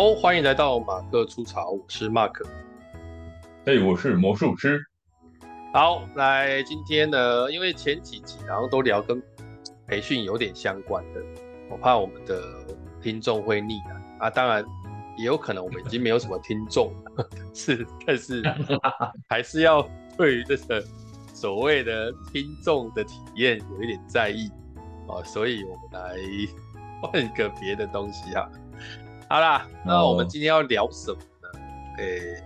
好，欢迎来到马克出草，我是 Mark。哎，我是魔术师。好，来今天呢，因为前几集然后都聊跟培训有点相关的，我怕我们的听众会腻啊。啊，当然也有可能我们已经没有什么听众了，是，但是 还是要对于这个所谓的听众的体验有一点在意啊，所以我们来换一个别的东西啊。好啦，那我们今天要聊什么呢？诶、欸，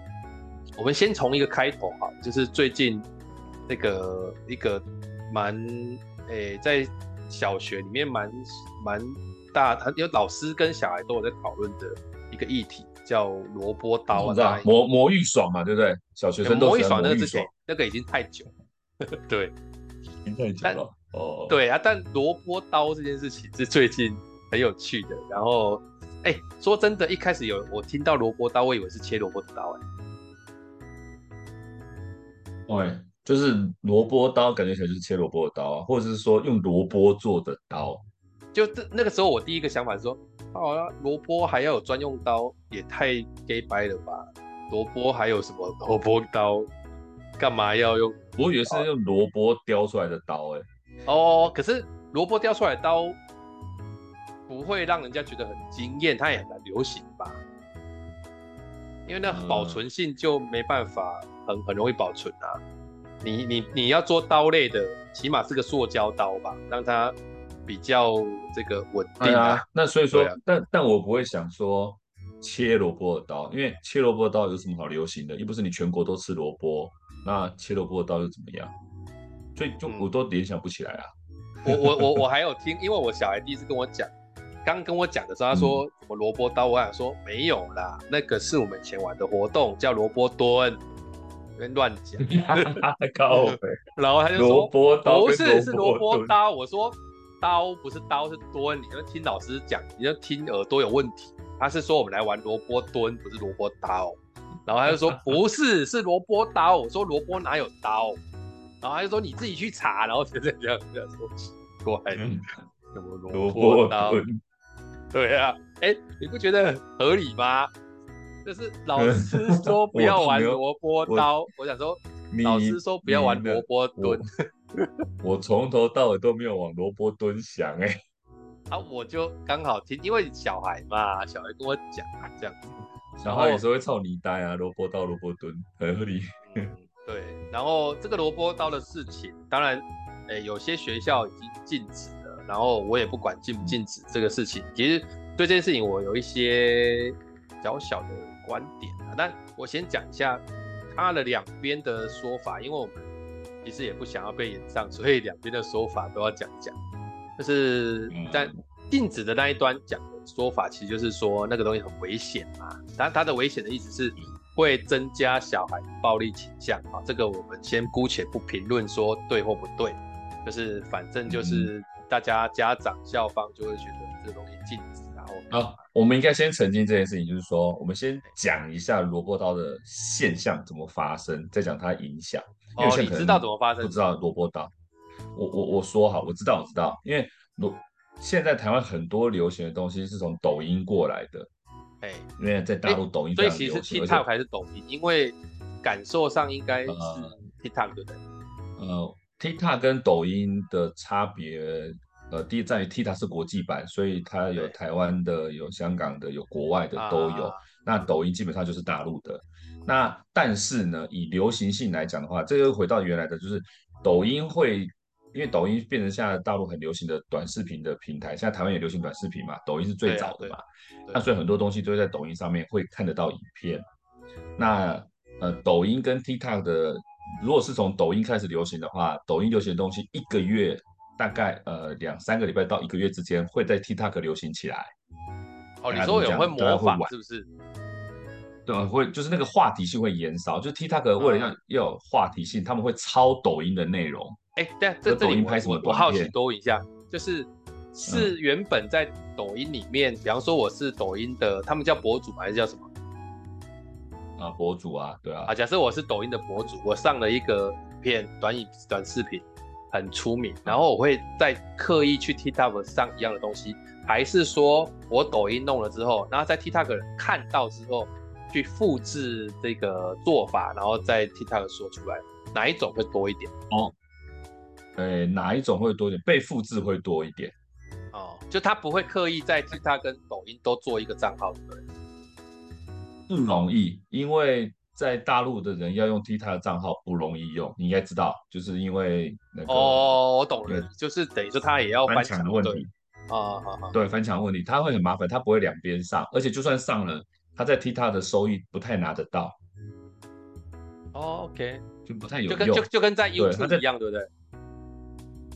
我们先从一个开头哈，就是最近那个一个蛮诶、欸，在小学里面蛮蛮大，有老师跟小孩都有在讨论的一个议题，叫萝卜刀啊，魔魔芋爽嘛，对不对？小学生都魔芋爽那个之前那个已经太久了，对，已经太久了哦。对啊，但萝卜刀这件事情是最近很有趣的，然后。哎、欸，说真的，一开始有我听到萝卜刀，我以为是切萝卜的刀、欸。哎，对，就是萝卜刀，感觉起来就是切萝卜的刀啊，或者是说用萝卜做的刀。就这那个时候，我第一个想法是说，好啊，萝卜还要有专用刀，也太 gay 掰了吧？萝卜还有什么萝卜刀？干嘛要用？我以为是用萝卜雕出来的刀、欸，哎。哦，可是萝卜雕出来的刀。不会让人家觉得很惊艳，它也很难流行吧？因为那保存性就没办法很很容易保存啊。你你你要做刀类的，起码是个塑胶刀吧，让它比较这个稳定啊。啊那所以说，啊、但但我不会想说切萝卜的刀，因为切萝卜的刀有什么好流行的？又不是你全国都吃萝卜，那切萝卜的刀又怎么样？所以就我都联想不起来啊。嗯、我我我我还有听，因为我小孩第一次跟我讲。刚跟我讲的时候，他说什么萝卜刀，我想说没有啦，那个是我们以前玩的活动，叫萝卜蹲，别乱讲。然后他就说不是，是萝卜刀。我说刀不是刀，是蹲。你要听老师讲，你要听耳朵有问题。他是说我们来玩萝卜蹲，不是萝卜刀。然后他就说不是，是萝卜刀。我说萝卜哪有刀？然后他就说你自己去查。然后就这样这样这样说奇怪，什么萝卜刀？对啊，哎、欸，你不觉得很合理吗？就是老师说不要玩 萝卜刀，我，想说，老师说不要玩萝卜蹲，我从头到尾都没有往萝卜蹲想哎、欸。啊，我就刚好听，因为小孩嘛，小孩跟我讲啊，这样子，小孩有时候会操你呆啊，萝卜刀、萝卜蹲，很合理。嗯，对。然后这个萝卜刀的事情，当然，哎、欸，有些学校已经禁止。然后我也不管禁不禁止这个事情，其实对这件事情我有一些小小的观点啊。但我先讲一下他的两边的说法，因为我们其实也不想要被炎上，所以两边的说法都要讲讲。就是在禁止的那一端讲的说法，其实就是说那个东西很危险嘛。但他的危险的意思是会增加小孩暴力倾向啊。这个我们先姑且不评论说对或不对，就是反正就是。大家家长校方就会觉得这个东西禁止，然后啊，我们应该先澄清这件事情，就是说，我们先讲一下萝卜刀的现象怎么发生，再讲它影响。哦，你知道怎么发生？不知道萝卜刀，我我我说好，我知道我知道，因为萝现在台湾很多流行的东西是从抖音过来的，哎，因为在大陆抖音，所以其实 TikTok 还是抖音，因为感受上应该是 TikTok 对不对？呃，TikTok 跟抖音的差别。呃，第一在于 TikTok 是国际版，所以它有台湾的、有香港的、有国外的都有。啊、那抖音基本上就是大陆的。那但是呢，以流行性来讲的话，这个回到原来的，就是抖音会，因为抖音变成现在大陆很流行的短视频的平台，现在台湾也流行短视频嘛，抖音是最早的嘛。那所以很多东西都会在抖音上面会看得到影片。那呃，抖音跟 TikTok 的，如果是从抖音开始流行的话，抖音流行的东西一个月。大概呃两三个礼拜到一个月之间，会在 TikTok 流行起来。哦，你说有人会模仿是不是？对，会就是那个话题性会延烧，就是 TikTok 为了要要有话题性，他们会抄抖音的内容。哎，对，这抖音拍什么？我好奇多一下，就是是原本在抖音里面，比方说我是抖音的，他们叫博主还是叫什么？啊，博主啊，对啊。啊，假设我是抖音的博主，我上了一个片短影短视频。很出名，然后我会再刻意去 TikTok 上一样的东西，还是说我抖音弄了之后，然后在 TikTok 看到之后去复制这个做法，然后在 TikTok 说出来，哪一种会多一点？哦，呃，哪一种会多一点？被复制会多一点。哦，就他不会刻意在 TikTok 跟抖音都做一个账号，对不对？不容易，因为。在大陆的人要用 TikTok 的账号不容易用，你应该知道，就是因为那个哦，我懂了，就是等于说他也要翻墙的问题啊，好好，对，翻墙问题，他会很麻烦，他不会两边上，而且就算上了，他在 TikTok 的收益不太拿得到。哦，OK，就不太有用，就跟就就跟在 YouTube 一样，对不对？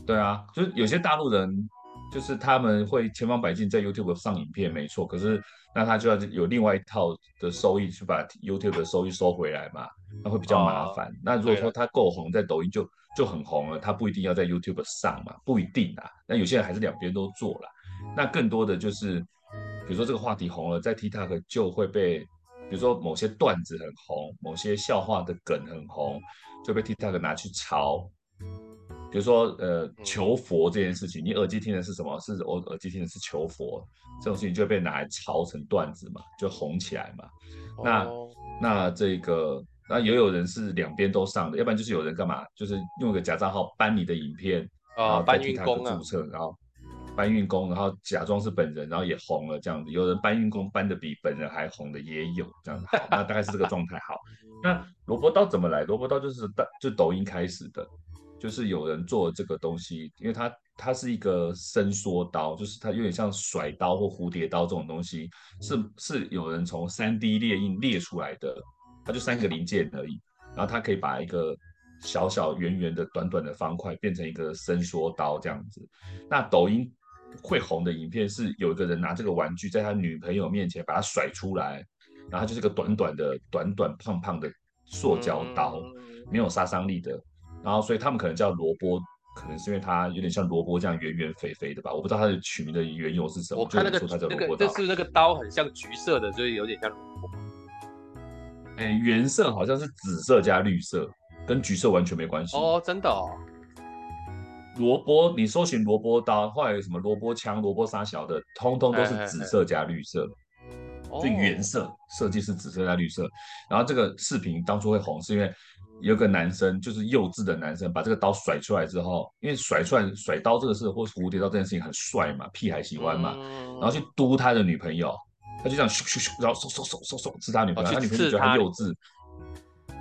对啊，就是有些大陆人。就是他们会千方百计在 YouTube 上影片，没错。可是那他就要有另外一套的收益去把 YouTube 的收益收回来嘛，那会比较麻烦。哦、那如果说他够红，在抖音就就很红了，他不一定要在 YouTube 上嘛，不一定啊。那有些人还是两边都做了。那更多的就是，比如说这个话题红了，在 TikTok 就会被，比如说某些段子很红，某些笑话的梗很红，就被 TikTok 拿去抄。比如说，呃，求佛这件事情，你耳机听的是什么？是我耳机听的是求佛，这种事情就会被拿来抄成段子嘛，就红起来嘛。那那这个，那也有人是两边都上的，要不然就是有人干嘛？就是用一个假账号搬你的影片，然后代替他的注册，然后搬运工，然后假装是本人，然后也红了这样子。有人搬运工搬的比本人还红的也有这样子。好，那大概是这个状态。好，那萝卜刀怎么来？萝卜刀就是大就抖音开始的。就是有人做这个东西，因为它它是一个伸缩刀，就是它有点像甩刀或蝴蝶刀这种东西，是是有人从三 D 列印列出来的，它就三个零件而已，然后它可以把一个小小圆圆的短短的方块变成一个伸缩刀这样子。那抖音会红的影片是有一个人拿这个玩具在他女朋友面前把它甩出来，然后就是个短短的短短胖胖的塑胶刀，没有杀伤力的。然后，所以他们可能叫萝卜，可能是因为它有点像萝卜这样圆圆肥肥的吧？我不知道它的取名的缘由是什么。我看那个那个，就是那个刀很像橘色的，所以有点像萝卜。哎，原色好像是紫色加绿色，跟橘色完全没关系。哦，真的哦。萝卜，你搜寻萝卜刀，后来有什么萝卜枪、萝卜杀小的，通通都是紫色加绿色。所以原色设计是紫色加绿色。然后这个视频当初会红，是因为。有个男生，就是幼稚的男生，把这个刀甩出来之后，因为甩出来甩刀这个事，或是蝴蝶刀这件事情很帅嘛，屁孩喜欢嘛，然后去嘟他的女朋友，他就这样咻咻咻，然后嗖嗖嗖嗖嗖刺他女朋友，他女朋友觉得他幼稚，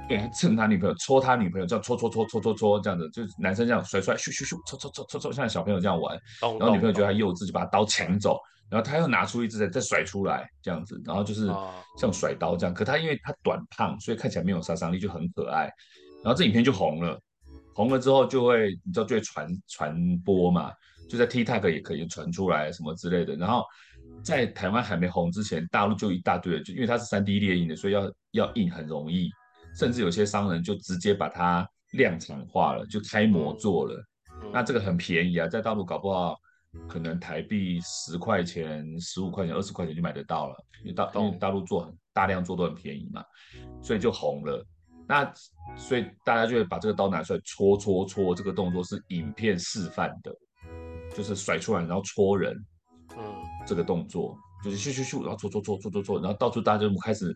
对，蹭他女朋友，戳他女朋友，这样戳戳戳戳戳戳这样子，就是男生这样甩出来，咻咻咻，戳戳戳戳戳，像小朋友这样玩，然后女朋友觉得他幼稚，就把他刀抢走。然后他又拿出一只再再甩出来这样子，然后就是像甩刀这样。可他因为他短胖，所以看起来没有杀伤力，就很可爱。然后这影片就红了，红了之后就会你知道就会传传播嘛，就在 TikTok 也可以传出来什么之类的。然后在台湾还没红之前，大陆就一大堆人，就因为它是三 D 猎印的，所以要要印很容易，甚至有些商人就直接把它量产化了，就开模做了。那这个很便宜啊，在大陆搞不好。可能台币十块钱、十五块钱、二十块钱就买得到了，因为大因为大陆做很大量做都很便宜嘛，所以就红了。那所以大家就会把这个刀拿出来戳戳戳，这个动作是影片示范的，就是甩出来然后戳人，嗯，这个动作就是咻咻咻，然后戳戳戳戳戳戳，然后到处大家就开始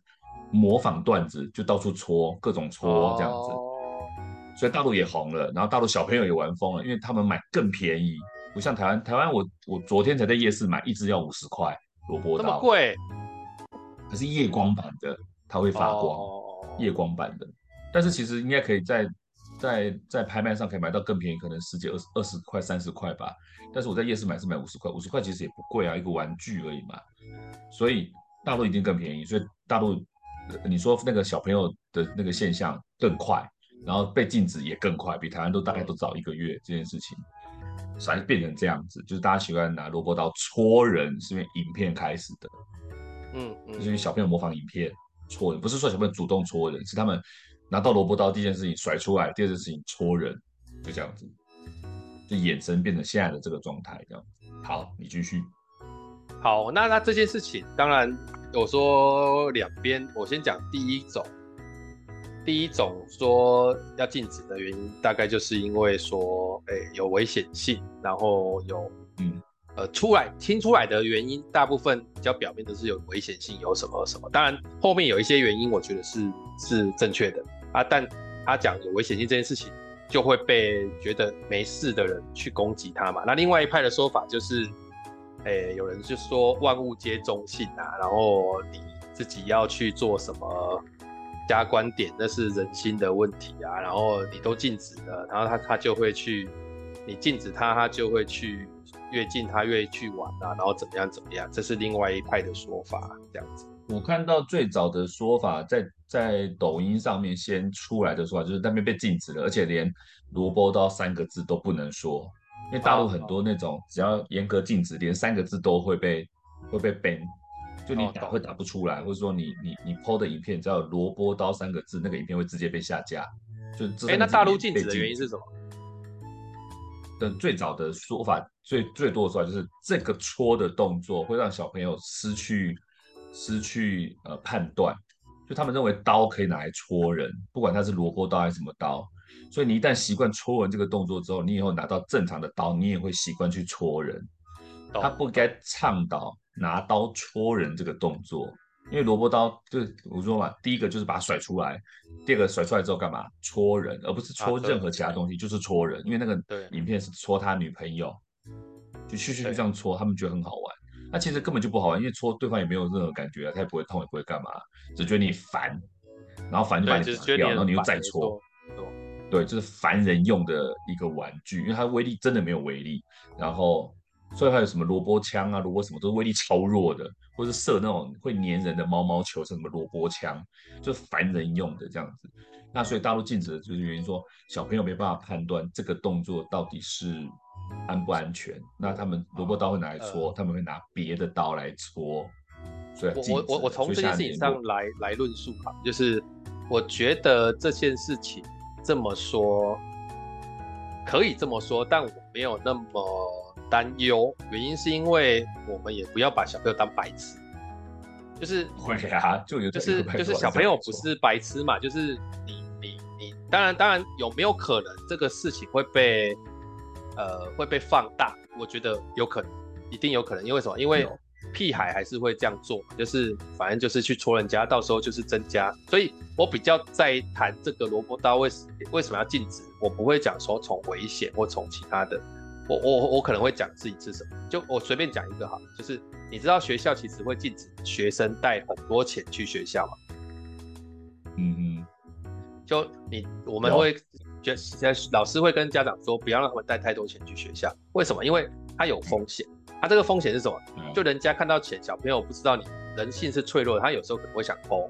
模仿段子，就到处戳各种戳这样子，所以大陆也红了，然后大陆小朋友也玩疯了，因为他们买更便宜。不像台湾，台湾我我昨天才在夜市买一只要五十块萝卜刀，这么贵？可是夜光版的，它会发光，夜光版的。但是其实应该可以在在在拍卖上可以买到更便宜，可能十几二十二十块三十块吧。但是我在夜市买是买五十块，五十块其实也不贵啊，一个玩具而已嘛。所以大陆一定更便宜，所以大陆你说那个小朋友的那个现象更快，然后被禁止也更快，比台湾都大概都早一个月这件事情。才变成这样子，就是大家喜欢拿萝卜刀戳人，是因为影片开始的。嗯，嗯，就是因为小朋友模仿影片戳人，不是说小朋友主动戳人，是他们拿到萝卜刀第一件事情甩出来，第二件事情戳人，就这样子，就衍生变成现在的这个状态这样。好，你继续。好，那那这件事情，当然我说两边，我先讲第一种，第一种说要禁止的原因，大概就是因为说，哎、欸，有危险性，然后有，嗯，呃，出来听出来的原因，大部分比较表面都是有危险性，有什么什么。当然，后面有一些原因，我觉得是是正确的啊。但他讲有危险性这件事情，就会被觉得没事的人去攻击他嘛。那另外一派的说法就是，哎、欸，有人就说万物皆中性啊，然后你自己要去做什么。加观点，那是人心的问题啊。然后你都禁止了，然后他他就会去，你禁止他，他就会去越禁他越去玩啊。然后怎么样怎么样，这是另外一派的说法，这样子。我看到最早的说法在，在抖音上面先出来的说法，就是那边被禁止了，而且连萝卜刀三个字都不能说，因为大陆很多那种只要严格禁止，连三个字都会被会被 ban。就你打会打不出来，哦、或者说你你你 PO 的影片只要有萝卜刀三个字，那个影片会直接被下架。就哎、欸，那大陆禁止的原因是什么？的最早的说法，最最多的说法就是这个戳的动作会让小朋友失去失去呃判断，就他们认为刀可以拿来戳人，不管它是萝卜刀还是什么刀，所以你一旦习惯戳人这个动作之后，你以后拿到正常的刀，你也会习惯去戳人。他不该倡导。拿刀戳人这个动作，因为萝卜刀就是我说嘛，第一个就是把它甩出来，第二个甩出来之后干嘛？戳人，而不是戳任何其他东西，啊、就是戳人。因为那个影片是戳他女朋友，就去去这样戳，他们觉得很好玩。那其实根本就不好玩，因为戳对方也没有任何感觉啊，他也不会痛，也不会干嘛，只觉得你烦，然后烦就把你打掉，然后你又再戳。对，就是烦人用的一个玩具，因为它威力真的没有威力，然后。所以还有什么萝卜枪啊，萝卜什么都是威力超弱的，或者是射那种会粘人的毛毛球，是什么萝卜枪，就是烦人用的这样子。那所以大陆禁止的就是原因说，小朋友没办法判断这个动作到底是安不安全。那他们萝卜刀会拿来戳，呃、他们会拿别的刀来戳。所以我我我从这件事情上来来论述吧，就是我觉得这件事情这么说可以这么说，但我没有那么。担忧原因是因为我们也不要把小朋友当白痴，就是会啊，就有就是就是小朋友不是白痴嘛，就是你你你，当然当然有没有可能这个事情会被呃会被放大？我觉得有可能，一定有可能，因为什么？因为屁孩还是会这样做，就是反正就是去戳人家，到时候就是增加。所以我比较在谈这个萝卜刀为为什么要禁止，我不会讲说从危险或从其他的。我我我可能会讲自己是什么，就我随便讲一个哈，就是你知道学校其实会禁止学生带很多钱去学校吗？嗯嗯，就你我们会觉得老师会跟家长说，不要让他们带太多钱去学校，为什么？因为他有风险，他这个风险是什么？就人家看到钱，小朋友不知道你人性是脆弱的，他有时候可能会想偷，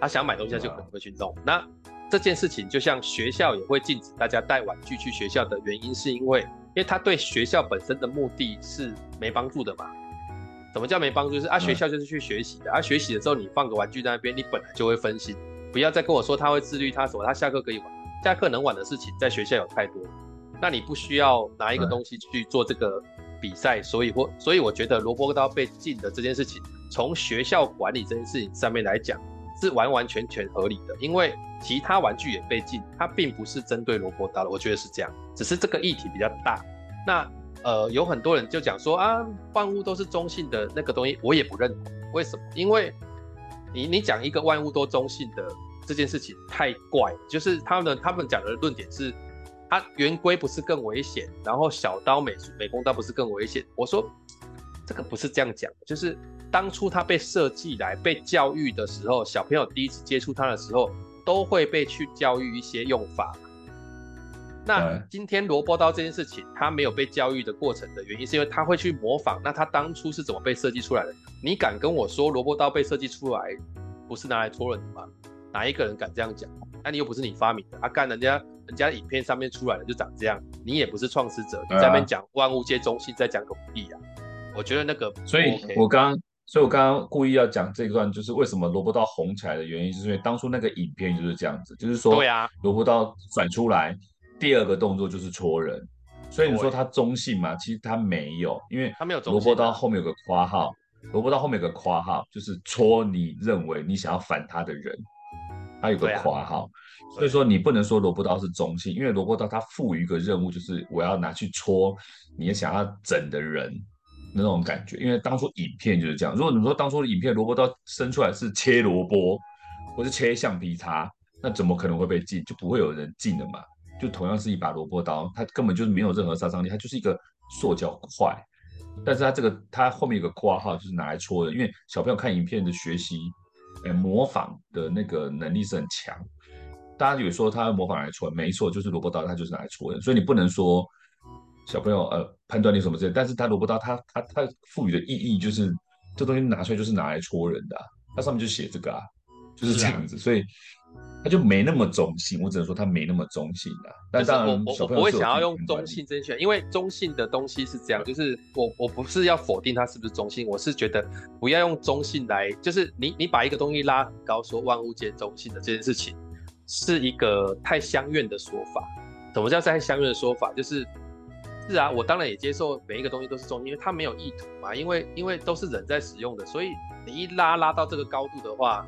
他想买东西他就可能会去弄。那这件事情就像学校也会禁止大家带玩具去学校的原因，是因为。因为他对学校本身的目的是没帮助的嘛？什么叫没帮助？就是啊，学校就是去学习的，啊，学习的时候你放个玩具在那边，你本来就会分心。不要再跟我说他会自律，他什么，他下课可以玩，下课能玩的事情在学校有太多，那你不需要拿一个东西去做这个比赛。所以或所以我觉得萝卜刀被禁的这件事情，从学校管理这件事情上面来讲。是完完全全合理的，因为其他玩具也被禁，它并不是针对萝卜刀的，我觉得是这样，只是这个议题比较大。那呃，有很多人就讲说啊，万物都是中性的那个东西，我也不认同。为什么？因为你你讲一个万物都中性的这件事情太怪，就是他们他们讲的论点是，它圆规不是更危险，然后小刀美美工刀不是更危险。我说这个不是这样讲，就是。当初他被设计来被教育的时候，小朋友第一次接触他的时候，都会被去教育一些用法。那今天萝卜刀这件事情，他没有被教育的过程的原因，是因为他会去模仿。那他当初是怎么被设计出来的？你敢跟我说萝卜刀被设计出来不是拿来戳人的吗？哪一个人敢这样讲？那你又不是你发明的，啊，干人家人家影片上面出来的就长这样，你也不是创始者，你在那边讲万物皆中性，在讲个屁啊！我觉得那个，所以我刚。所以我刚刚故意要讲这一段，就是为什么萝卜刀红起来的原因，就是因为当初那个影片就是这样子，就是说，对啊，萝卜刀甩出来，第二个动作就是戳人，所以你说它中性嘛？其实它没有，因为它没有。萝卜刀后面有个括号，萝卜刀后面有个括号，就是戳你认为你想要反他的人，它有个括号，所以说你不能说萝卜刀是中性，因为萝卜刀它赋予一个任务，就是我要拿去戳你想要整的人那种感觉。因为当初影片就是这样，如果你说当初的影片萝卜刀伸出来是切萝卜或是切橡皮擦，那怎么可能会被禁？就不会有人禁的嘛。就同样是一把萝卜刀，它根本就是没有任何杀伤力，它就是一个塑胶块。但是它这个它后面有个括号，就是拿来戳的，因为小朋友看影片的学习，哎，模仿的那个能力是很强。大家有说他模仿来戳，没错，就是萝卜刀，它就是拿来戳的。所以你不能说小朋友呃判断力什么之类，但是他萝卜刀他他他赋予的意义就是这东西拿出来就是拿来戳人的，啊，它上面就写这个啊，就是这样子，所以。他就没那么中性，我只能说他没那么中性的。但当然，我我不会想要用中性甄选，因为中性的东西是这样，就是我我不是要否定它是不是中性，我是觉得不要用中性来，就是你你把一个东西拉很高，说万物皆中性的这件事情，是一个太相怨的说法。什么叫太相怨的说法？就是是啊，我当然也接受每一个东西都是中性，因为它没有意图嘛，因为因为都是人在使用的，所以你一拉拉到这个高度的话。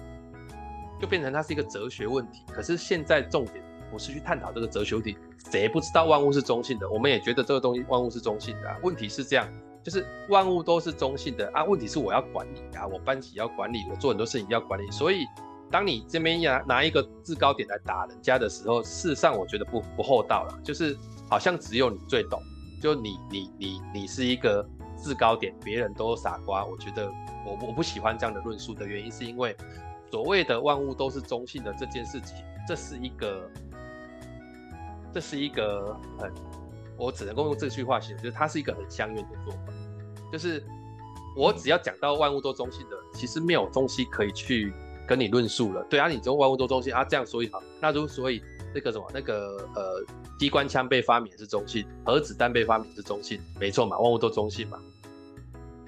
就变成它是一个哲学问题，可是现在重点不是去探讨这个哲学问题，谁不知道万物是中性的？我们也觉得这个东西万物是中性的啊。问题是这样，就是万物都是中性的啊。问题是我要管理啊，我班级要管理，我做很多事情要管理。所以，当你这边拿拿一个制高点来打人家的时候，事实上我觉得不不厚道了，就是好像只有你最懂，就你你你你是一个制高点，别人都傻瓜。我觉得我我不喜欢这样的论述的原因是因为。所谓的万物都是中性的这件事情，这是一个，这是一个很，我只能够用这句话形容，就是它是一个很乡愿的做法。就是我只要讲到万物都中性的，其实没有东西可以去跟你论述了。对啊，你说万物都中性啊，这样所以好，那如所以那个什么那个呃，机关枪被发明是中性，核子弹被发明是中性，没错嘛，万物都中性嘛。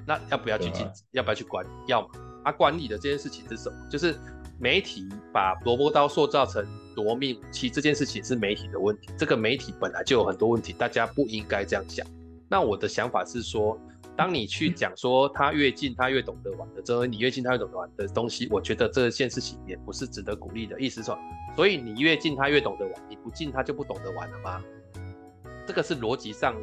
那要不要去禁止？要不要去管？要嘛。啊，管理的这件事情是什么？就是媒体把萝卜刀塑造成夺命武器这件事情是媒体的问题。这个媒体本来就有很多问题，大家不应该这样想。那我的想法是说，当你去讲说他越近他越懂得玩的，这你越近他越懂得玩的东西，我觉得这件事情也不是值得鼓励的。意思说，所以你越近他越懂得玩，你不近他就不懂得玩了吗？这个是逻辑上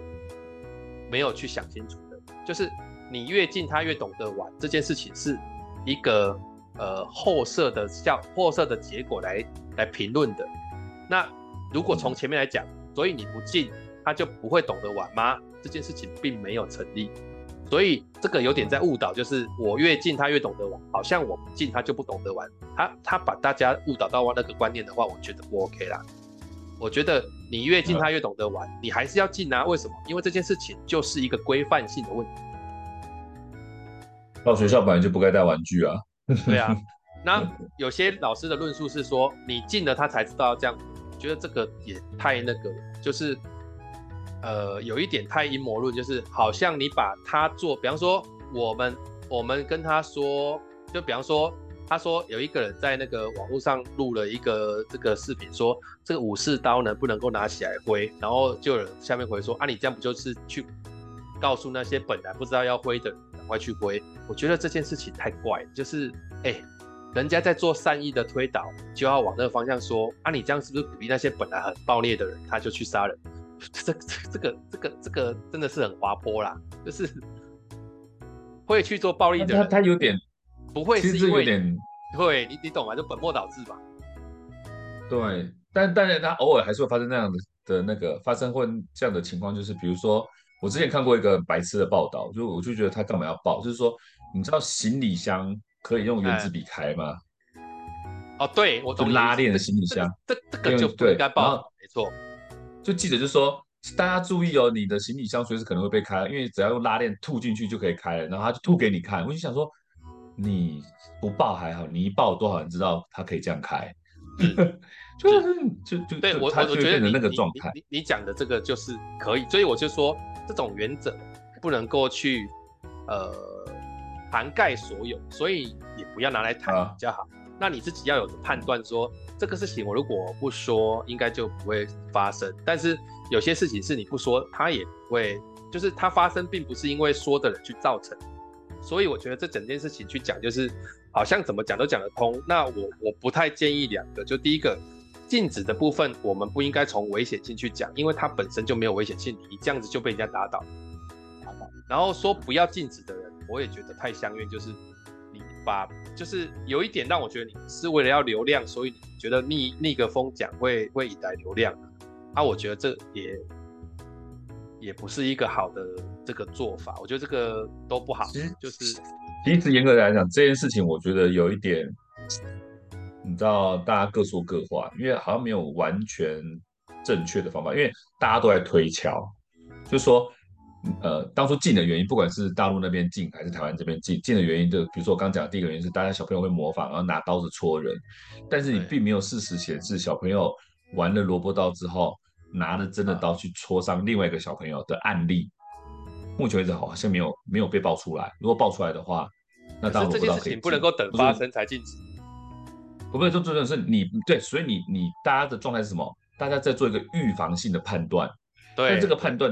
没有去想清楚的。就是你越近他越懂得玩这件事情是。一个呃后设的效后设的结果来来评论的，那如果从前面来讲，所以你不近他就不会懂得玩吗？这件事情并没有成立，所以这个有点在误导，就是我越近他越懂得玩，好像我不近他就不懂得玩，他他把大家误导到那个观念的话，我觉得不 OK 啦。我觉得你越近他越懂得玩，你还是要近啊？为什么？因为这件事情就是一个规范性的问题。到学校本来就不该带玩具啊。对啊，那有些老师的论述是说，你禁了他才知道这样，我觉得这个也太那个，就是呃有一点太阴谋论，就是好像你把他做，比方说我们我们跟他说，就比方说他说有一个人在那个网络上录了一个这个视频，说这个武士刀呢不能够拿起来挥，然后就有人下面回说啊，你这样不就是去告诉那些本来不知道要挥的赶？快去挥！我觉得这件事情太怪，就是哎、人家在做善意的推导，就要往那个方向说啊，你这样是不是鼓励那些本来很暴烈的人，他就去杀人？这这这个这个这个真的是很滑坡啦，就是会去做暴力的人，他他有点不会是因为有点对，你你懂吗？就本末倒置吧。对，但但是他偶尔还是会发生那样的的那个发生会这样的情况，就是比如说。我之前看过一个白痴的报道，就我就觉得他干嘛要报？就是说，你知道行李箱可以用原子笔开吗？哦，对，我懂拉链的行李箱，这这个就不应该报，没错。就记者就说，大家注意哦，你的行李箱随时可能会被开，因为只要用拉链吐进去就可以开了。然后他就吐给你看，我就想说，你不报还好，你一报多少人知道他可以这样开？就就就对我，我我觉得你那个状态，你你讲的这个就是可以，所以我就说。这种原则不能够去呃涵盖所有，所以也不要拿来谈比较好。啊、那你自己要有判断说，说这个事情我如果不说，应该就不会发生。但是有些事情是你不说，它也不会，就是它发生并不是因为说的人去造成。所以我觉得这整件事情去讲，就是好像怎么讲都讲得通。那我我不太建议两个，就第一个禁止的部分，我们不应该从危险性去讲，因为它本身就没有危险性，你这样子就被人家打倒。然后说不要禁止的人，我也觉得太相怨，就是你把就是有一点让我觉得你是为了要流量，所以你觉得逆逆个风讲会会引来流量，啊，我觉得这也也不是一个好的这个做法，我觉得这个都不好。其实就是其实严格来讲，这件事情我觉得有一点，你知道，大家各说各话，因为好像没有完全正确的方法，因为大家都在推敲，就是说。呃，当初禁的原因，不管是大陆那边禁还是台湾这边禁，禁的原因就比如说我刚讲的第一个原因是大家小朋友会模仿，然后拿刀子戳人，但是你并没有事实显示小朋友玩了萝卜刀之后拿了真的刀去戳伤另外一个小朋友的案例，目前为止好像没有没有被爆出来。如果爆出来的话，那当然。这件事情不能够等发生才禁止。不是说重点是你对，所以你你大家的状态是什么？大家在做一个预防性的判断。对，但这个判断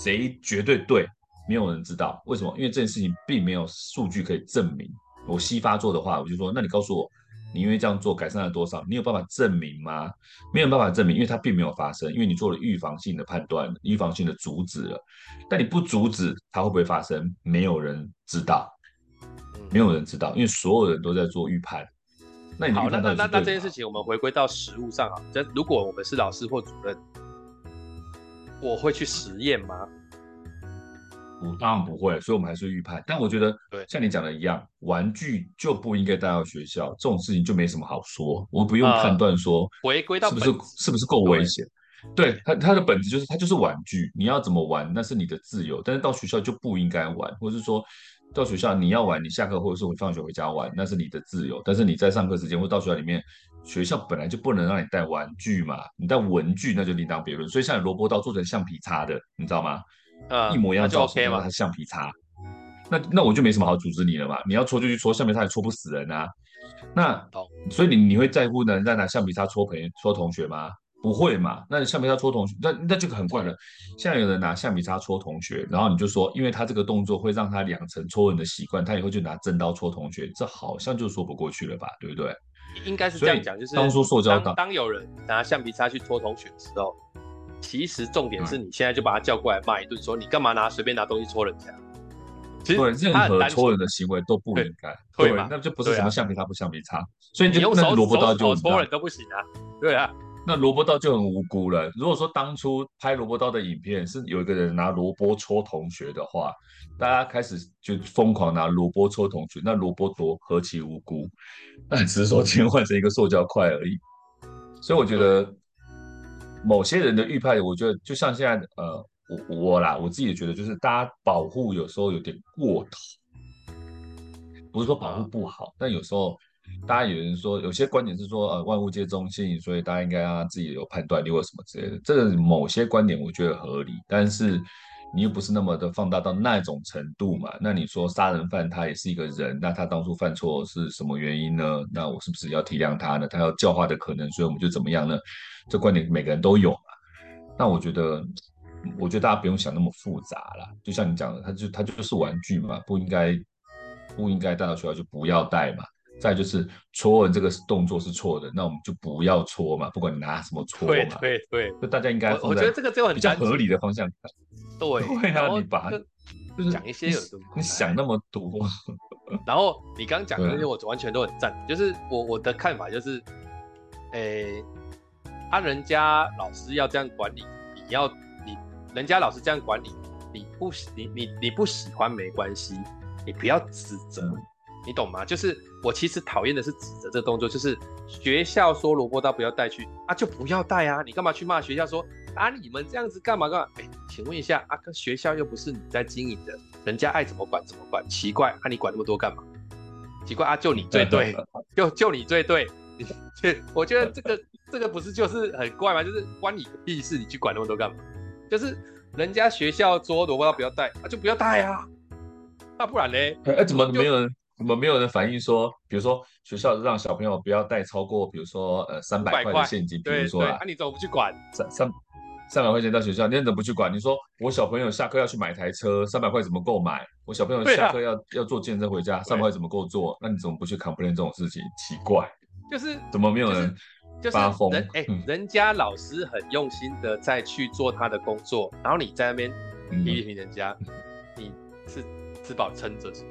谁绝对对，没有人知道为什么？因为这件事情并没有数据可以证明。我西发做的话，我就说，那你告诉我，你因为这样做改善了多少？你有办法证明吗？没有办法证明，因为它并没有发生，因为你做了预防性的判断，预防性的阻止了。但你不阻止，它会不会发生？没有人知道，没有人知道，因为所有人都在做预判。那你好，那那那那这件事情，我们回归到实务上啊，这如果我们是老师或主任。我会去实验吗？我当然不会，所以我们还是预判。但我觉得，对，像你讲的一样，玩具就不应该带到学校，这种事情就没什么好说。我们不用判断说回归到是不是是不是够危险。对，它它的本质就是它就是玩具，你要怎么玩那是你的自由，但是到学校就不应该玩，或者是说到学校你要玩，你下课或者是我放学回家玩那是你的自由，但是你在上课时间或到学校里面。学校本来就不能让你带玩具嘛，你带文具那就另当别论。所以像萝卜刀做成橡皮擦的，你知道吗？呃、一模一样造型，它是橡皮擦。那那我就没什么好阻止你了嘛。你要戳就去戳，橡皮擦也戳不死人啊。那所以你你会在乎人在拿橡皮擦戳朋友戳同学吗？不会嘛。那橡皮擦戳同学，那那就很怪了。现在有人拿橡皮擦戳同学，然后你就说，因为他这个动作会让他养成戳人的习惯，他以后就拿真刀戳同学，这好像就说不过去了吧？对不对？应该是这样讲，就是当初塑胶当当有人拿橡皮擦去戳同学的时候，其实重点是你现在就把他叫过来骂一顿，说你干嘛拿随便拿东西戳人家？其实任何戳人的行为都不应该，对吧？那就不是什么橡皮擦不橡皮擦，所以你就用萝卜刀就戳人都不行啊，对啊。那萝卜刀就很无辜了。如果说当初拍萝卜刀的影片是有一个人拿萝卜戳同学的话，大家开始就疯狂拿萝卜戳同学，那萝卜多何其无辜？那只是说今天换成一个塑胶块而已。所以我觉得某些人的预判，我觉得就像现在呃，我我啦，我自己也觉得就是大家保护有时候有点过头，不是说保护不好，但有时候。大家有人说，有些观点是说，呃，万物皆中性，所以大家应该让他自己有判断力或什么之类的。这个某些观点我觉得合理，但是你又不是那么的放大到那种程度嘛。那你说杀人犯他也是一个人，那他当初犯错是什么原因呢？那我是不是要体谅他呢？他要教化的可能，所以我们就怎么样呢？这观点每个人都有嘛。那我觉得，我觉得大家不用想那么复杂啦。就像你讲的，他就他就是玩具嘛，不应该不应该带到学校就不要带嘛。再就是戳人这个动作是错的，那我们就不要搓嘛，不管你拿什么搓嘛。对对对，就大家应该我觉得这个就很比较合理的方向。对，对啊，你把就是讲一些有什么，你想那么多。然后你刚讲的那些，我完全都很赞。就是我我的看法就是，诶，他人家老师要这样管理，你要你人家老师这样管理，你不喜你你你不喜欢没关系，你不要指责。你懂吗？就是我其实讨厌的是指责这个动作，就是学校说萝卜刀不要带去啊，就不要带啊！你干嘛去骂学校说啊？你们这样子干嘛干嘛？哎，请问一下啊，跟学校又不是你在经营的，人家爱怎么管怎么管，奇怪啊！你管那么多干嘛？奇怪啊！就你最对，就就你最对，你我觉得这个这个不是就是很怪吗？就是关你屁事，你去管那么多干嘛？就是人家学校说萝卜刀不要带啊，就不要带啊，那不然嘞？哎，怎么没有人？怎么没有人反映说，比如说学校让小朋友不要带超过，比如说呃三百块的现金，比如说啊，你怎么不去管？三三三百块钱到学校，你怎么不去管？你说我小朋友下课要去买台车，三百块怎么够买？我小朋友下课要、啊、要坐健身回家，三百块怎么够做？那你怎么不去 complain 这种事情？奇怪，就是怎么没有人发疯？就是、人哎、欸，人家老师很用心的在去做他的工作，然后你在那边批评人家，嗯、你是吃饱撑着是？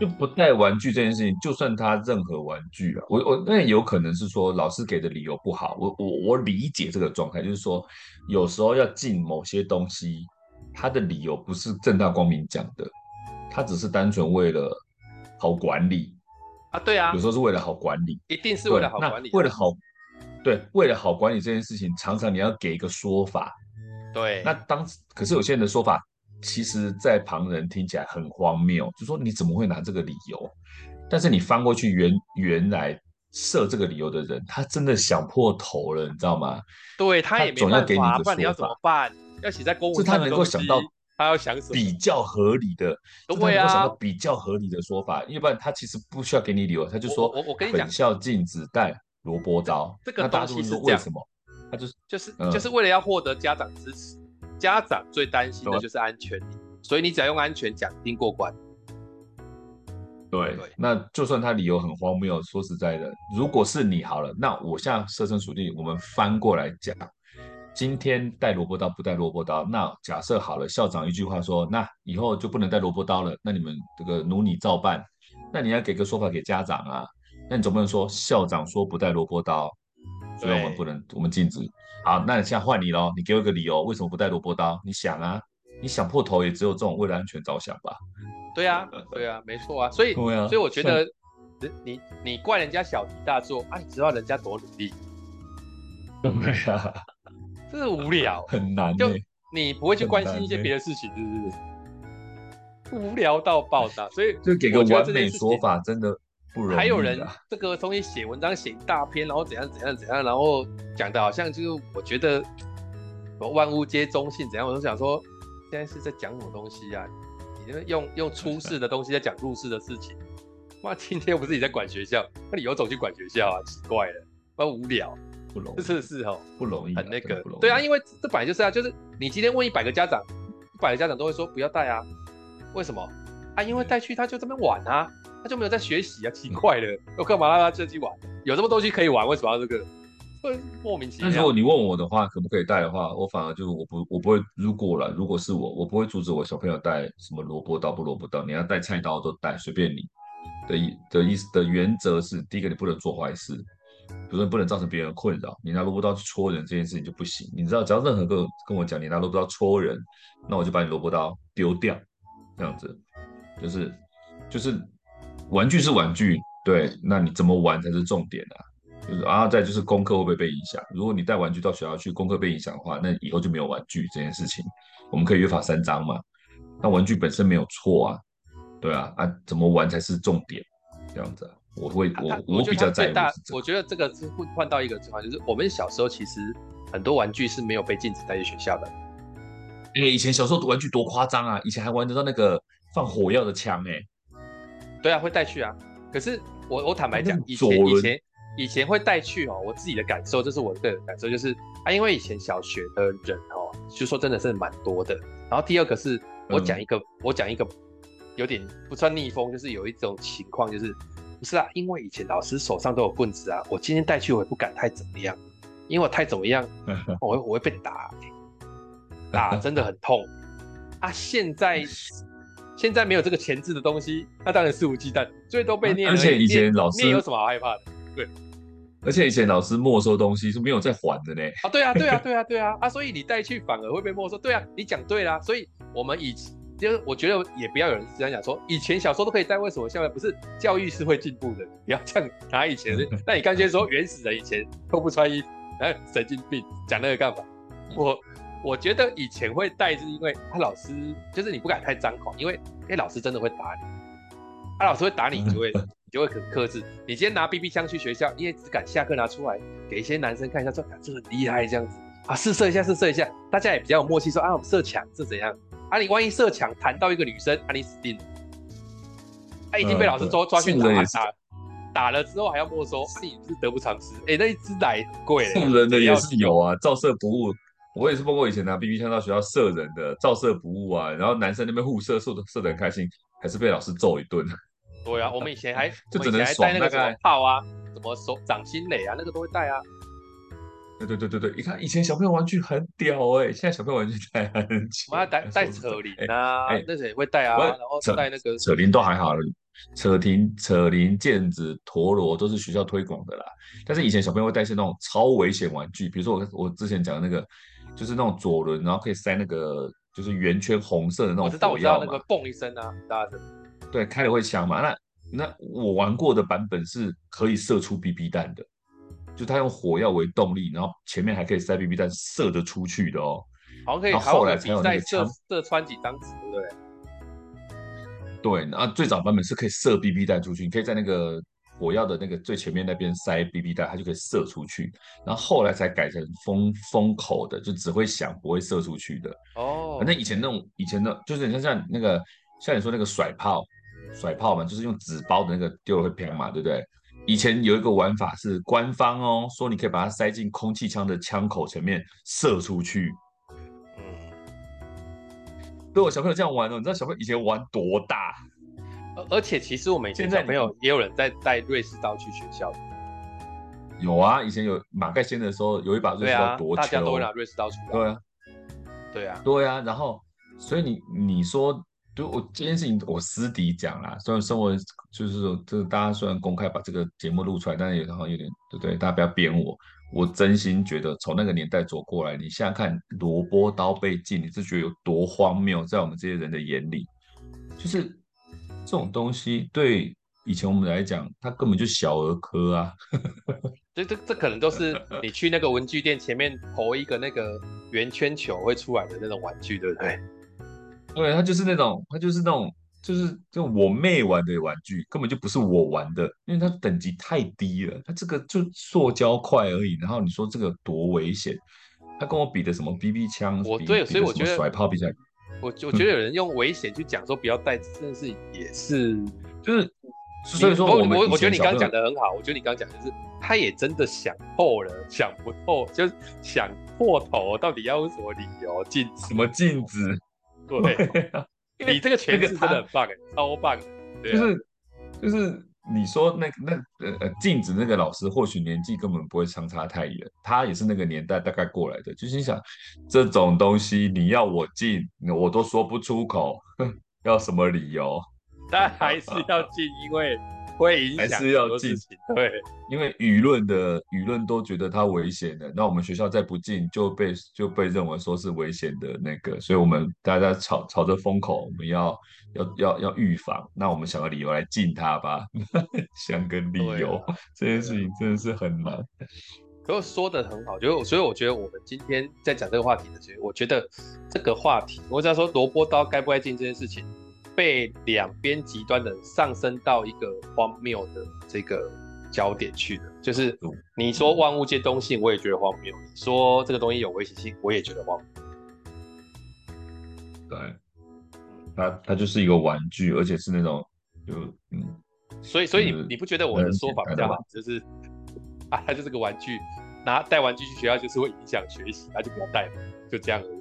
就不带玩具这件事情，就算他任何玩具啊，我我那有可能是说老师给的理由不好，我我我理解这个状态，就是说有时候要进某些东西，他的理由不是正大光明讲的，他只是单纯为了好管理啊，对啊，有时候是为了好管理，一定是为了好管理，为了好，对，为了好管理这件事情，常常你要给一个说法，对，那当可是有些人的说法。其实，在旁人听起来很荒谬，就说你怎么会拿这个理由？但是你翻过去原，原原来设这个理由的人，他真的想破头了，你知道吗？对，他也没办法，不然你要怎么办？要写在公文上是他能够想到，他要想什么比较合理的，对啊，想到比较合理的说法，要不然他其实不需要给你理由，他就说，我我跟你讲，本校禁止带萝卜刀，这个东西是为什么？他就是就是、嗯、就是为了要获得家长支持。家长最担心的就是安全，所以你只要用安全讲，一定过关。对，对，那就算他理由很荒谬，说实在的，如果是你好了，那我现在设身处地，我们翻过来讲，今天带萝卜刀不带萝卜刀，那假设好了，校长一句话说，那以后就不能带萝卜刀了，那你们这个奴你照办，那你要给个说法给家长啊，那你总不能说校长说不带萝卜刀，所以我们不能，我们禁止。好，那现在换你喽，你给我一个理由，为什么不带萝卜刀？你想啊，你想破头也只有这种为了安全着想吧？对啊，对啊，没错啊，所以，啊、所以我觉得，你你怪人家小题大做啊，你知道人家多努力？对啊，这是无聊，很难，就你不会去关心一些别的事情，是不是？无聊到爆炸，所以就给个完美说法，真的。还有人这个东西写文章写一大篇，然后怎样怎样怎样，然后讲的好像就是我觉得万物皆中性怎样，我都想说现在是在讲什么东西啊？你用用出世的东西在讲入世的事情，妈！今天又不是你在管学校，那你有种去管学校啊？奇怪了，那无聊，不容易，是是哦，不容易，很那个，对啊，因为这本来就是啊，就是你今天问一百个家长，一百个家长都会说不要带啊，为什么？啊，因为带去他就这边玩啊。他就没有在学习啊，奇怪了，我干嘛让他这去玩？有这么东西可以玩，为什么要这个？莫名其妙。但如果你问我的话，可不可以带的话，我反而就是我不我不会。如果了，如果是我，我不会阻止我小朋友带什么萝卜刀不萝卜刀，你要带菜刀都带，随便你。的意的意思的原则是，第一个你不能做坏事，比如说你不能造成别人困扰。你拿萝卜刀去戳人这件事情就不行。你知道，只要任何个跟我讲你拿萝卜刀戳人，那我就把你萝卜刀丢掉，这样子，就是就是。玩具是玩具，对，那你怎么玩才是重点啊？就是啊，再就是功课会不会被影响？如果你带玩具到学校去，功课被影响的话，那以后就没有玩具这件事情。我们可以约法三章嘛。那玩具本身没有错啊，对啊，啊，怎么玩才是重点？这样子，啊，我会我我比较在意，这个。我觉得这个是会换到一个情况，就是我们小时候其实很多玩具是没有被禁止带去学校的。哎，以前小时候玩具多夸张啊！以前还玩得到那个放火药的枪，哎。对啊，会带去啊。可是我我坦白讲，以前以前以前会带去哦。我自己的感受，这是我的个人感受，就是啊，因为以前小学的人哦，就说真的是蛮多的。然后第二个是我讲一个，嗯、我讲一个有点不算逆风，就是有一种情况，就是不是啊，因为以前老师手上都有棍子啊，我今天带去我也不敢太怎么样，因为我太怎么样，我会我会被打，打真的很痛啊。现在。现在没有这个前置的东西，那当然肆无忌惮，所以都被念。而且以前老师念有什么好害怕的？对，而且以前老师没收东西是没有在还的呢。啊，对啊，对啊，对啊，对啊，啊，所以你带去反而会被没收。对啊，你讲对啦。所以我们以前就是我觉得也不要有人这样讲说，以前小时候都可以带，为什么现在不是？教育是会进步的，不 要这样拿以前的。那你刚才说原始人以前都不穿衣服，哎，神经病，讲那个干嘛？我。我觉得以前会带，是因为他老师就是你不敢太张狂，因为因为老师真的会打你，他老师会打你，你就会你就会很克制。你今天拿 BB 枪去学校，你也只敢下课拿出来给一些男生看一下，说这很厉害这样子啊，试射一下，试射一下，大家也比较有默契说，说啊，我们射墙是怎样啊？你万一射墙弹到一个女生，啊，你死定了，他已经被老师抓抓去打打。打了之后还要没收，你是得不偿失。哎、欸，那一支奶很贵，送人的也是有啊，照射不误。我也是碰过以前拿 BB 枪到学校射人的，照射不误啊，然后男生那边互射，射的射的很开心，还是被老师揍一顿。对啊，我们以前还 就只能带那个什么炮啊，什么手掌心雷啊，那个都会带啊。对对对对对，你看以前小朋友玩具很屌哎、欸，现在小朋友玩具带很我们要带带扯铃啊，那谁会带啊？然后带那个扯铃都还好了，扯铃、扯铃、毽子、陀螺都是学校推广的啦。但是以前小朋友会带一些那种超危险玩具，比如说我我之前讲的那个，就是那种左轮，然后可以塞那个就是圆圈红色的那种。我知道，我知道那个嘣一声啊，很大家对，开了会响嘛。那那我玩过的版本是可以射出 BB 弹的。就它用火药为动力，然后前面还可以塞 BB 弹，射得出去的哦。好像可以。然后后来才有那个射射穿几张纸，对不对？对，然后最早版本是可以射 BB 弹出去，你可以在那个火药的那个最前面那边塞 BB 弹，它就可以射出去。然后后来才改成封封口的，就只会响不会射出去的。哦。那以前那种以前的，就是你像像那个像你说那个甩炮，甩炮嘛，就是用纸包的那个丢了会偏嘛，对不对？以前有一个玩法是官方哦，说你可以把它塞进空气枪的枪口前面射出去。嗯，对我小朋友这样玩哦，你知道小朋友以前玩多大？而而且其实我们以前小朋友也有人在带瑞士刀去学校。有啊，以前有马盖先的时候有一把瑞士刀夺球，大家都会拿瑞士刀出来。对啊，对啊，对啊。然后，所以你你说。就我这件事情，我私底讲啦。虽然生活就是说，这个大家虽然公开把这个节目录出来，但是也好像有点对不对？大家不要编我。我真心觉得，从那个年代走过来，你现在看萝卜刀被禁，你是觉得有多荒谬？在我们这些人的眼里，就是这种东西，对以前我们来讲，它根本就小儿科啊。这这这可能都是你去那个文具店前面投一个那个圆圈球会出来的那种玩具，对不对？对，它就是那种，它就是那种，就是就我妹玩的玩具，根本就不是我玩的，因为它等级太低了。它这个就塑胶块而已，然后你说这个多危险？他跟我比的什么 BB 枪？我对，所以我觉得甩炮比赛，我我觉得有人用危险去讲说不要带，真的是也是，就是所以说我我我觉得你刚刚讲的很好，我觉得你刚刚讲的是，他也真的想透了，想不透，就是想破头，到底要用什么理由禁止？什么禁止？对，你这个诠释真的很棒，超棒。就是就是你说那那呃呃镜子那个老师，或许年纪根本不会相差太远，他也是那个年代大概过来的。就心想这种东西你要我进，我都说不出口，要什么理由？但还是要进，因为。会影响还是要禁，对，因为舆论的舆论都觉得它危险的，那我们学校再不进就被就被认为说是危险的那个，所以我们大家朝朝着风口，我们要要要要预防，那我们想个理由来禁它吧，想个理由，这件事情真的是很难。可是说的很好，就所以我觉得我们今天在讲这个话题的时候，我觉得这个话题，我只要说萝卜刀该不该进这件事情。被两边极端的上升到一个荒谬的这个焦点去的，就是你说万物皆东性，我也觉得荒谬；你说这个东西有危险性，我也觉得荒谬。对，它它就是一个玩具，而且是那种就嗯，所以所以你你不觉得我的说法比较好？就是啊，它就是个玩具，拿带玩具去学校就是会影响学习，那就不要带了，就这样而已。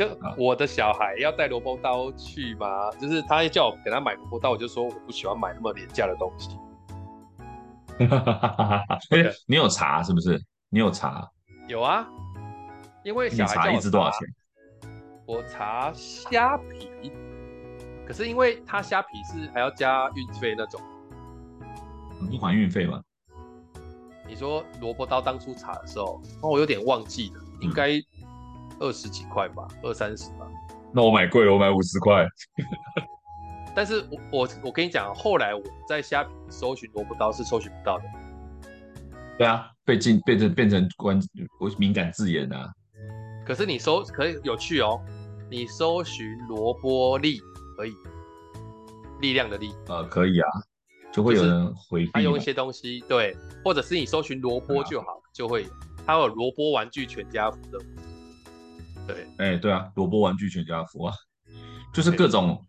就我的小孩要带萝卜刀去吗？就是他叫我给他买萝卜刀，我就说我不喜欢买那么廉价的东西。你有查是不是？你有查？有啊，因为小孩查，你查一支多少钱？我查虾皮，可是因为他虾皮是还要加运费那种，不还运费吗？你说萝卜刀当初查的时候，哦，我有点忘记了，应该、嗯。二十几块吧，二三十吧。那我买贵了，我买五十块。但是我我我跟你讲，后来我在虾皮搜寻萝卜刀是搜寻不到的。对啊，被禁变成变成关敏感字眼啊。可是你搜可以有趣哦，你搜寻萝卜力可以，力量的力。呃，可以啊，就会有人回避。他用一些东西，对，或者是你搜寻萝卜就好，啊、就会他有萝卜玩具全家福的。对，哎、欸，对啊，萝卜玩具全家福啊，就是各种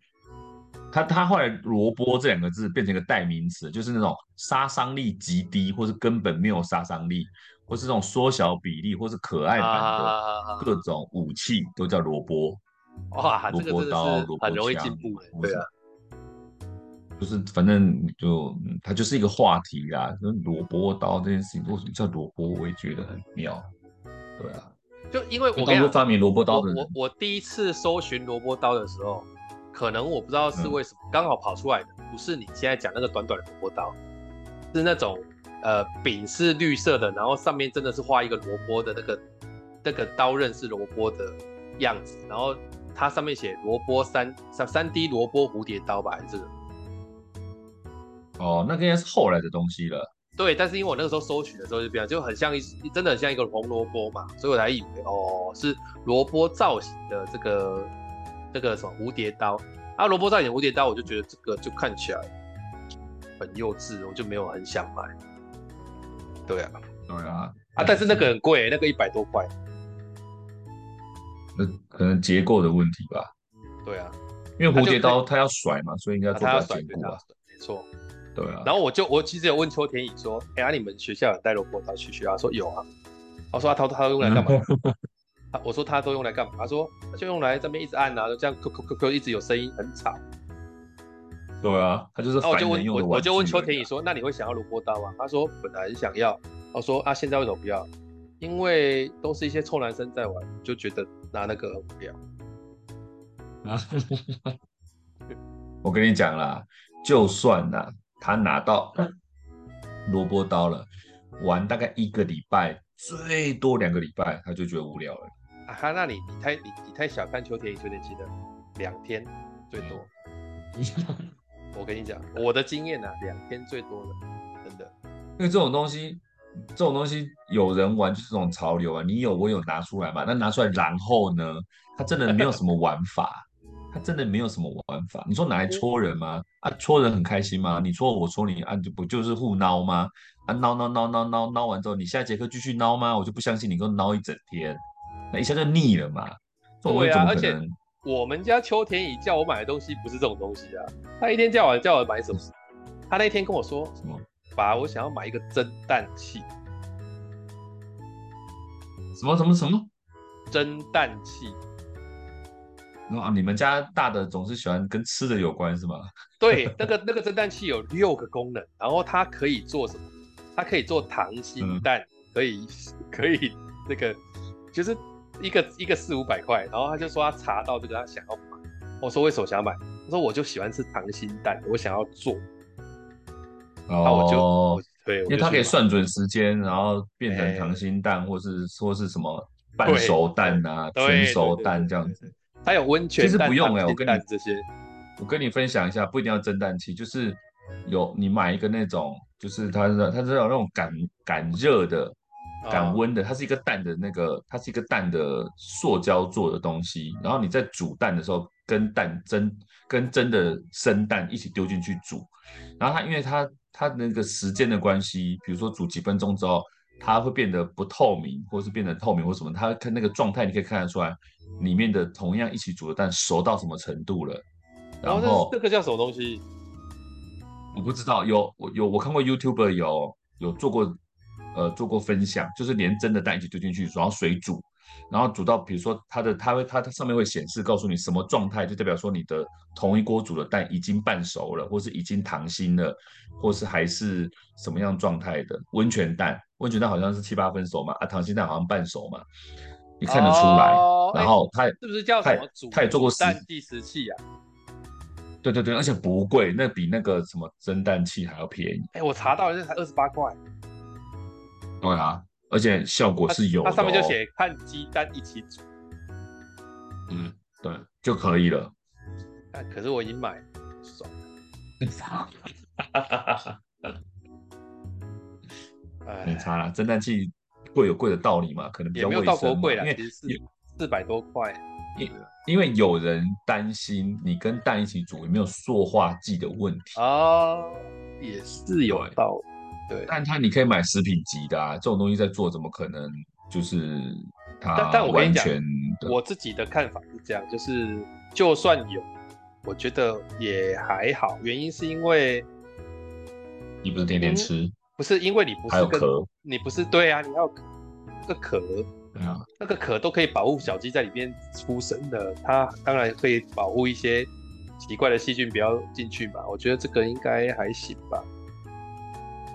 他他后来萝卜这两个字变成一个代名词，就是那种杀伤力极低，或是根本没有杀伤力，或是这种缩小比例，或是可爱版的各种武器都叫萝卜。哇，萝卜刀、萝卜枪，很容易进步的，对啊。就是反正就它就是一个话题啦，就萝卜刀这件事情为什么叫萝卜，我也觉得很妙。对啊，就因为我当初发明萝卜刀的我我第一次搜寻萝卜刀的时候。可能我不知道是为什么，刚、嗯、好跑出来的不是你现在讲那个短短的萝卜刀，是那种呃柄是绿色的，然后上面真的是画一个萝卜的那个那个刀刃是萝卜的样子，然后它上面写萝卜三三三 D 萝卜蝴蝶刀吧，还是这个？哦，那个应该是后来的东西了。对，但是因为我那个时候搜取的时候就比较就很像一真的很像一个红萝卜嘛，所以我才以为哦是萝卜造型的这个。这个什么蝴蝶刀啊，萝卜造型蝴蝶刀，我就觉得这个就看起来很幼稚，我就没有很想买。对啊，对啊，啊，但是那个很贵，那个一百多块。那可能结构的问题吧。对啊，因为蝴蝶刀它要甩嘛，所以应该做到坚固啊。没错。对啊。然后我就我其实有问邱田乙说，哎呀，你们学校有带萝卜刀去学校？说有啊。我说他他用来干嘛？他我说他都用来干嘛？他说就用来这边一直按啊，就这样，扣扣扣扣，一直有声音，很吵。对啊，他就是。那我就问，我我就问邱田乙说，那你会想要萝卜刀吗？他说本来很想要。我说啊，现在为什么不要？因为都是一些臭男生在玩，就觉得拿那个很无聊。啊，我跟你讲啦，就算呐，他拿到萝卜刀了，玩大概一个礼拜，最多两个礼拜，他就觉得无聊了。啊哈，那你你太你你太小看秋田秋田七的两天最多。我跟你讲，我的经验呢、啊，两天最多了，真的。因为这种东西，这种东西有人玩就是这种潮流啊。你有我有拿出来嘛？那拿出来然后呢？他真的没有什么玩法，它真的没有什么玩法。你说拿来戳人吗？啊，戳人很开心吗？你戳我戳你，啊，就不就是互挠吗？啊，挠挠挠挠挠挠完之后，你下一节课继续挠吗？我就不相信你给我挠一整天。那一下就腻了嘛？对啊，而且我们家秋田乙叫我买的东西不是这种东西啊。他一天叫我叫我买什么？他那天跟我说什么？爸，我想要买一个蒸蛋器。什么什么什么？蒸蛋器？啊，你们家大的总是喜欢跟吃的有关是吗？对，那个那个蒸蛋器有六个功能，然后它可以做什么？它可以做溏心蛋，嗯、可以 可以那个就是。一个一个四五百块，然后他就说他查到这个，他想要买。我说为什么想要买？他说我就喜欢吃溏心蛋，我想要做。哦，那我就对，因为它可以算准时间，然后变成溏心蛋，或是说是什么半熟蛋啊、全熟蛋这样子。它有温泉蛋，其实不用哎、欸，我跟你这些，我跟你分享一下，不一定要蒸蛋器，就是有你买一个那种，就是它是它是有那种感感热的。感温的，它是一个蛋的那个，它是一个蛋的塑胶做的东西。然后你在煮蛋的时候，跟蛋蒸，跟蒸的生蛋一起丢进去煮。然后它因为它它那个时间的关系，比如说煮几分钟之后，它会变得不透明，或是变得透明或什么。它看那个状态，你可以看得出来里面的同样一起煮的蛋熟到什么程度了。然后，然后这个叫什么东西？我不知道，有我有我看过 YouTuber 有有做过。呃，做过分享，就是连蒸的蛋一起丢进去，然后水煮，然后煮到，比如说它的，它会，它它上面会显示告诉你什么状态，就代表说你的同一锅煮的蛋已经半熟了，或是已经溏心了，或是还是什么样状态的温泉蛋，温泉蛋好像是七八分熟嘛，啊，溏心蛋好像半熟嘛，你看得出来。哦、然后它、欸、是不是叫什么煮？它也做过蛋计时器啊？对对对，而且不贵，那比那个什么蒸蛋器还要便宜。哎、欸，我查到了，这才二十八块。对啊，而且效果是有的、哦。它上面就写看鸡蛋一起煮。嗯，对，就可以了。但可是我已经买了，爽。没差啦，蒸蛋器贵有贵的道理嘛，可能比较卫生嘛，也没有到多贵啦，因为四四百多块。因因为有人担心你跟蛋一起煮有没有塑化剂的问题啊，也是有道理。对，但它你可以买食品级的啊，这种东西在做怎么可能就是它完全？但但我跟你讲，我自己的看法是这样，就是就算有，我觉得也还好，原因是因为你不是天天吃，嗯、不是因为你不是跟你不是对啊，你要个壳，对啊，那个壳都可以保护小鸡在里面出生的，它当然可以保护一些奇怪的细菌不要进去嘛。我觉得这个应该还行吧。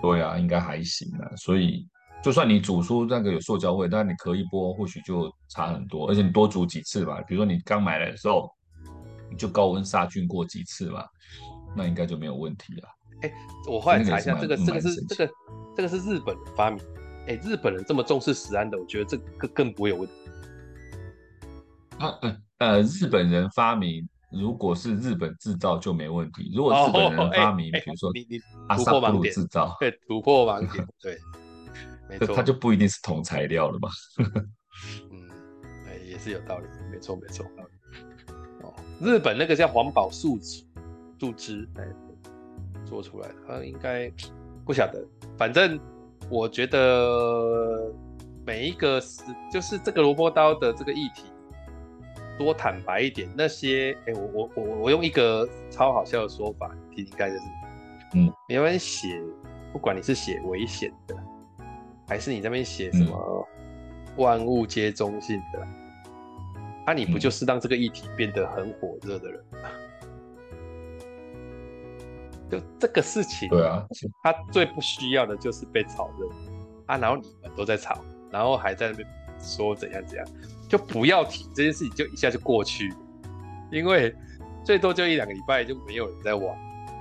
对啊，应该还行啊。所以就算你煮出那个有塑胶味，但你壳一剥，或许就差很多。而且你多煮几次吧，比如说你刚买来的时候，你就高温杀菌过几次嘛，那应该就没有问题了。哎，我后来查一下，这个这个是这个这个是日本人发明。哎，日本人这么重视食安的，我觉得这个更不会有问题。啊，呃呃，日本人发明，如果是日本制造就没问题。如果日本人发明，比如说你你阿萨布鲁制造，对，突破盲点，对，没错，它就不一定是同材料了嘛。嗯，哎，也是有道理，没错没错。哦，日本那个叫环保树脂，树脂，哎，做出来的，他应该 不晓得，反正。我觉得每一个是就是这个萝卜刀的这个议题，多坦白一点。那些哎、欸，我我我我用一个超好笑的说法，听听看就是，嗯，你那边写，不管你是写危险的，还是你那边写什么万物皆中性的，那、嗯啊、你不就是让这个议题变得很火热的人吗？就这个事情，对啊，他最不需要的就是被炒热啊，然后你们都在炒，然后还在那边说怎样怎样，就不要提这件事情，就一下就过去，因为最多就一两个礼拜就没有人在玩，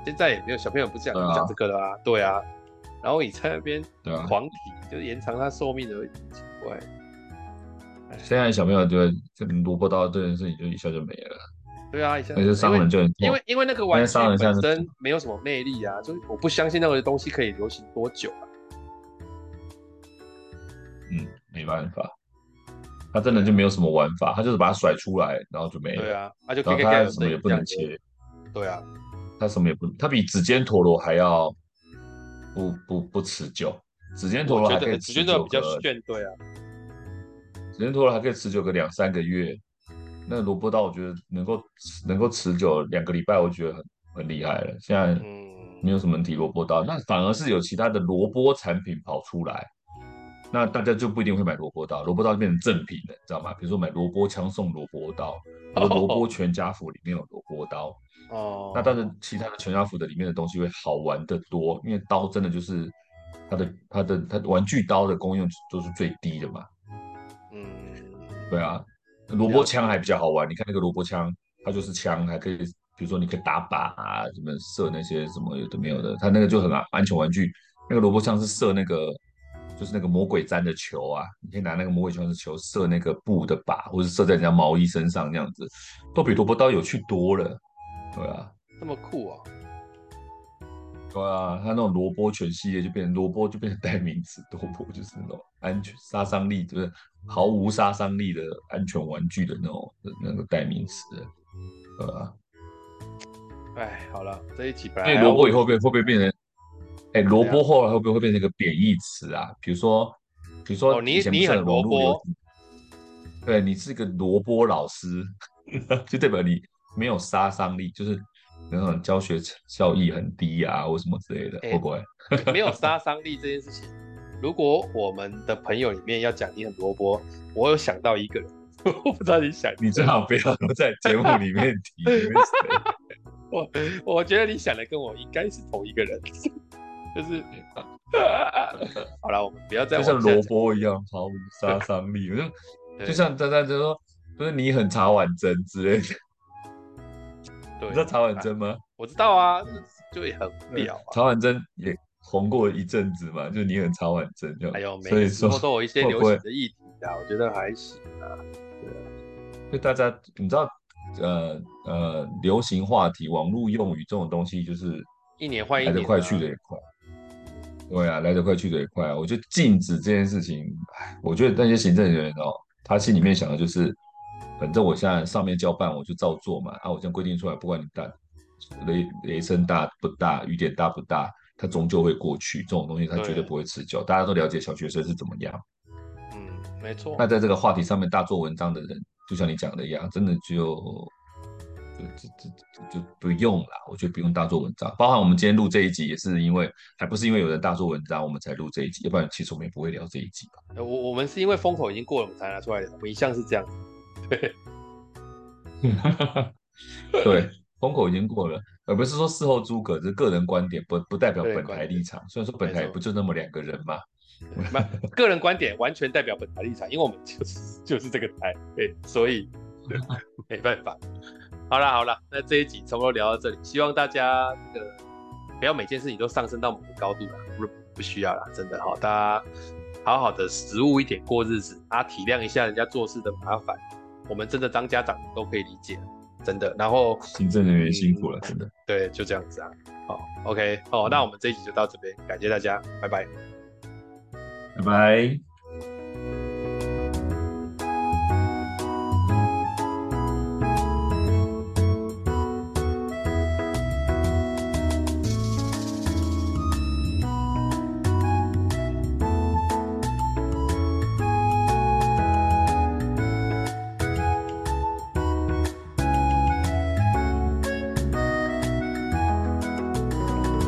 现在也没有小朋友不讲讲这个了啊，对啊，然后你在那边狂提，就是延长他寿命而已，奇怪。现在小朋友就这萝卜刀这件事情就一下就没了。对啊，那就商人就很因为因为那个玩具本身没有什么魅力啊，就是我不相信那个东西可以流行多久啊。嗯，没办法，他真的就没有什么玩法，他就是把它甩出来，然后就没了。对啊，他就可以他什么也不能切。对啊，他什么也不，他比指尖陀螺还要不不不持久。指尖陀螺还可以持久个，比较炫，对啊，指尖陀螺还可以持久个两三个月。那萝卜刀，我觉得能够能够持久两个礼拜，我觉得很很厉害了。现在没有什么问题，萝卜刀，那反而是有其他的萝卜产品跑出来，那大家就不一定会买萝卜刀，萝卜刀就变成正品了，知道吗？比如说买萝卜枪送萝卜刀，或者萝卜全家福里面有萝卜刀。哦。那但是其他的全家福的里面的东西会好玩的多，因为刀真的就是它的它的它的玩具刀的功用都是最低的嘛。嗯。对啊。萝卜枪还比较好玩，你看那个萝卜枪，它就是枪，还可以，比如说你可以打靶啊，什么射那些什么有的没有的，它那个就很安全玩具。那个萝卜枪是射那个，就是那个魔鬼粘的球啊，你可以拿那个魔鬼粘的球射那个布的靶，或者射在人家毛衣身上这样子，都比萝卜刀有趣多了，对啊，这么酷啊！对啊，它那种萝卜全系列就变成萝卜就变成代名词，萝卜就是那种安全杀伤力就是毫无杀伤力的安全玩具的那种那个代名词，对吧？哎，好了，这一集，哎，萝卜以后会会不会变成？哎，萝卜后来会不会会变成一个贬义词啊？比如说，比如说，你你很萝卜，对你是个萝卜老师，就代表你没有杀伤力，就是。那种教学效益很低啊，或什么之类的，欸、会不会？没有杀伤力这件事情，如果我们的朋友里面要讲你很萝卜，我有想到一个人，我不知道你想，你最好不要在节目里面提。我我觉得你想的跟我应该是同一个人，就是，好了，我们不要再就像萝卜一样毫无杀伤力，就就像丹丹就说，不是你很茶碗蒸之类的。对你知道茶碗蒸吗？我知道啊，就也很屌啊。茶碗蒸也红过一阵子嘛，就你很茶碗蒸，就还有所以说都有一些流行的议题啊，我觉得还行啊。对啊，就大家你知道，呃呃，流行话题、网络用语这种东西，就是一年换一年，来得快去得也快。对啊，来得快去得也快啊。我觉得禁止这件事情，我觉得那些行政人员哦，他心里面想的就是。反正我现在上面交办，我就照做嘛。啊，我这样规定出来，不管你大雷雷声大不大，雨点大不大，它终究会过去。这种东西它绝对不会持久。大家都了解小学生是怎么样。嗯，没错。那在这个话题上面大做文章的人，就像你讲的一样，真的就就就就就不用了，我觉得不用大做文章。包含我们今天录这一集，也是因为还不是因为有人大做文章，我们才录这一集，要不然其实我们也不会聊这一集吧。我我们是因为风口已经过了，我们才拿出来的。我们一向是这样。对，对，风口已经过了，而不是说事后诸葛，这是个人观点，不不代表本台立场。虽然说本台不就那么两个人嘛？个人观点完全代表本台立场，因为我们就是 就是这个台，对，所以 没办法。好了好了，那这一集差不多聊到这里，希望大家这个不要每件事情都上升到某个高度了，不不需要了，真的哈，大家好好的实务一点过日子啊，体谅一下人家做事的麻烦，我们真的当家长都可以理解，真的。然后行政人员辛苦了，真的。对，就这样子啊。好，OK，好，那我们这一集就到这边，感谢大家，拜拜，拜拜。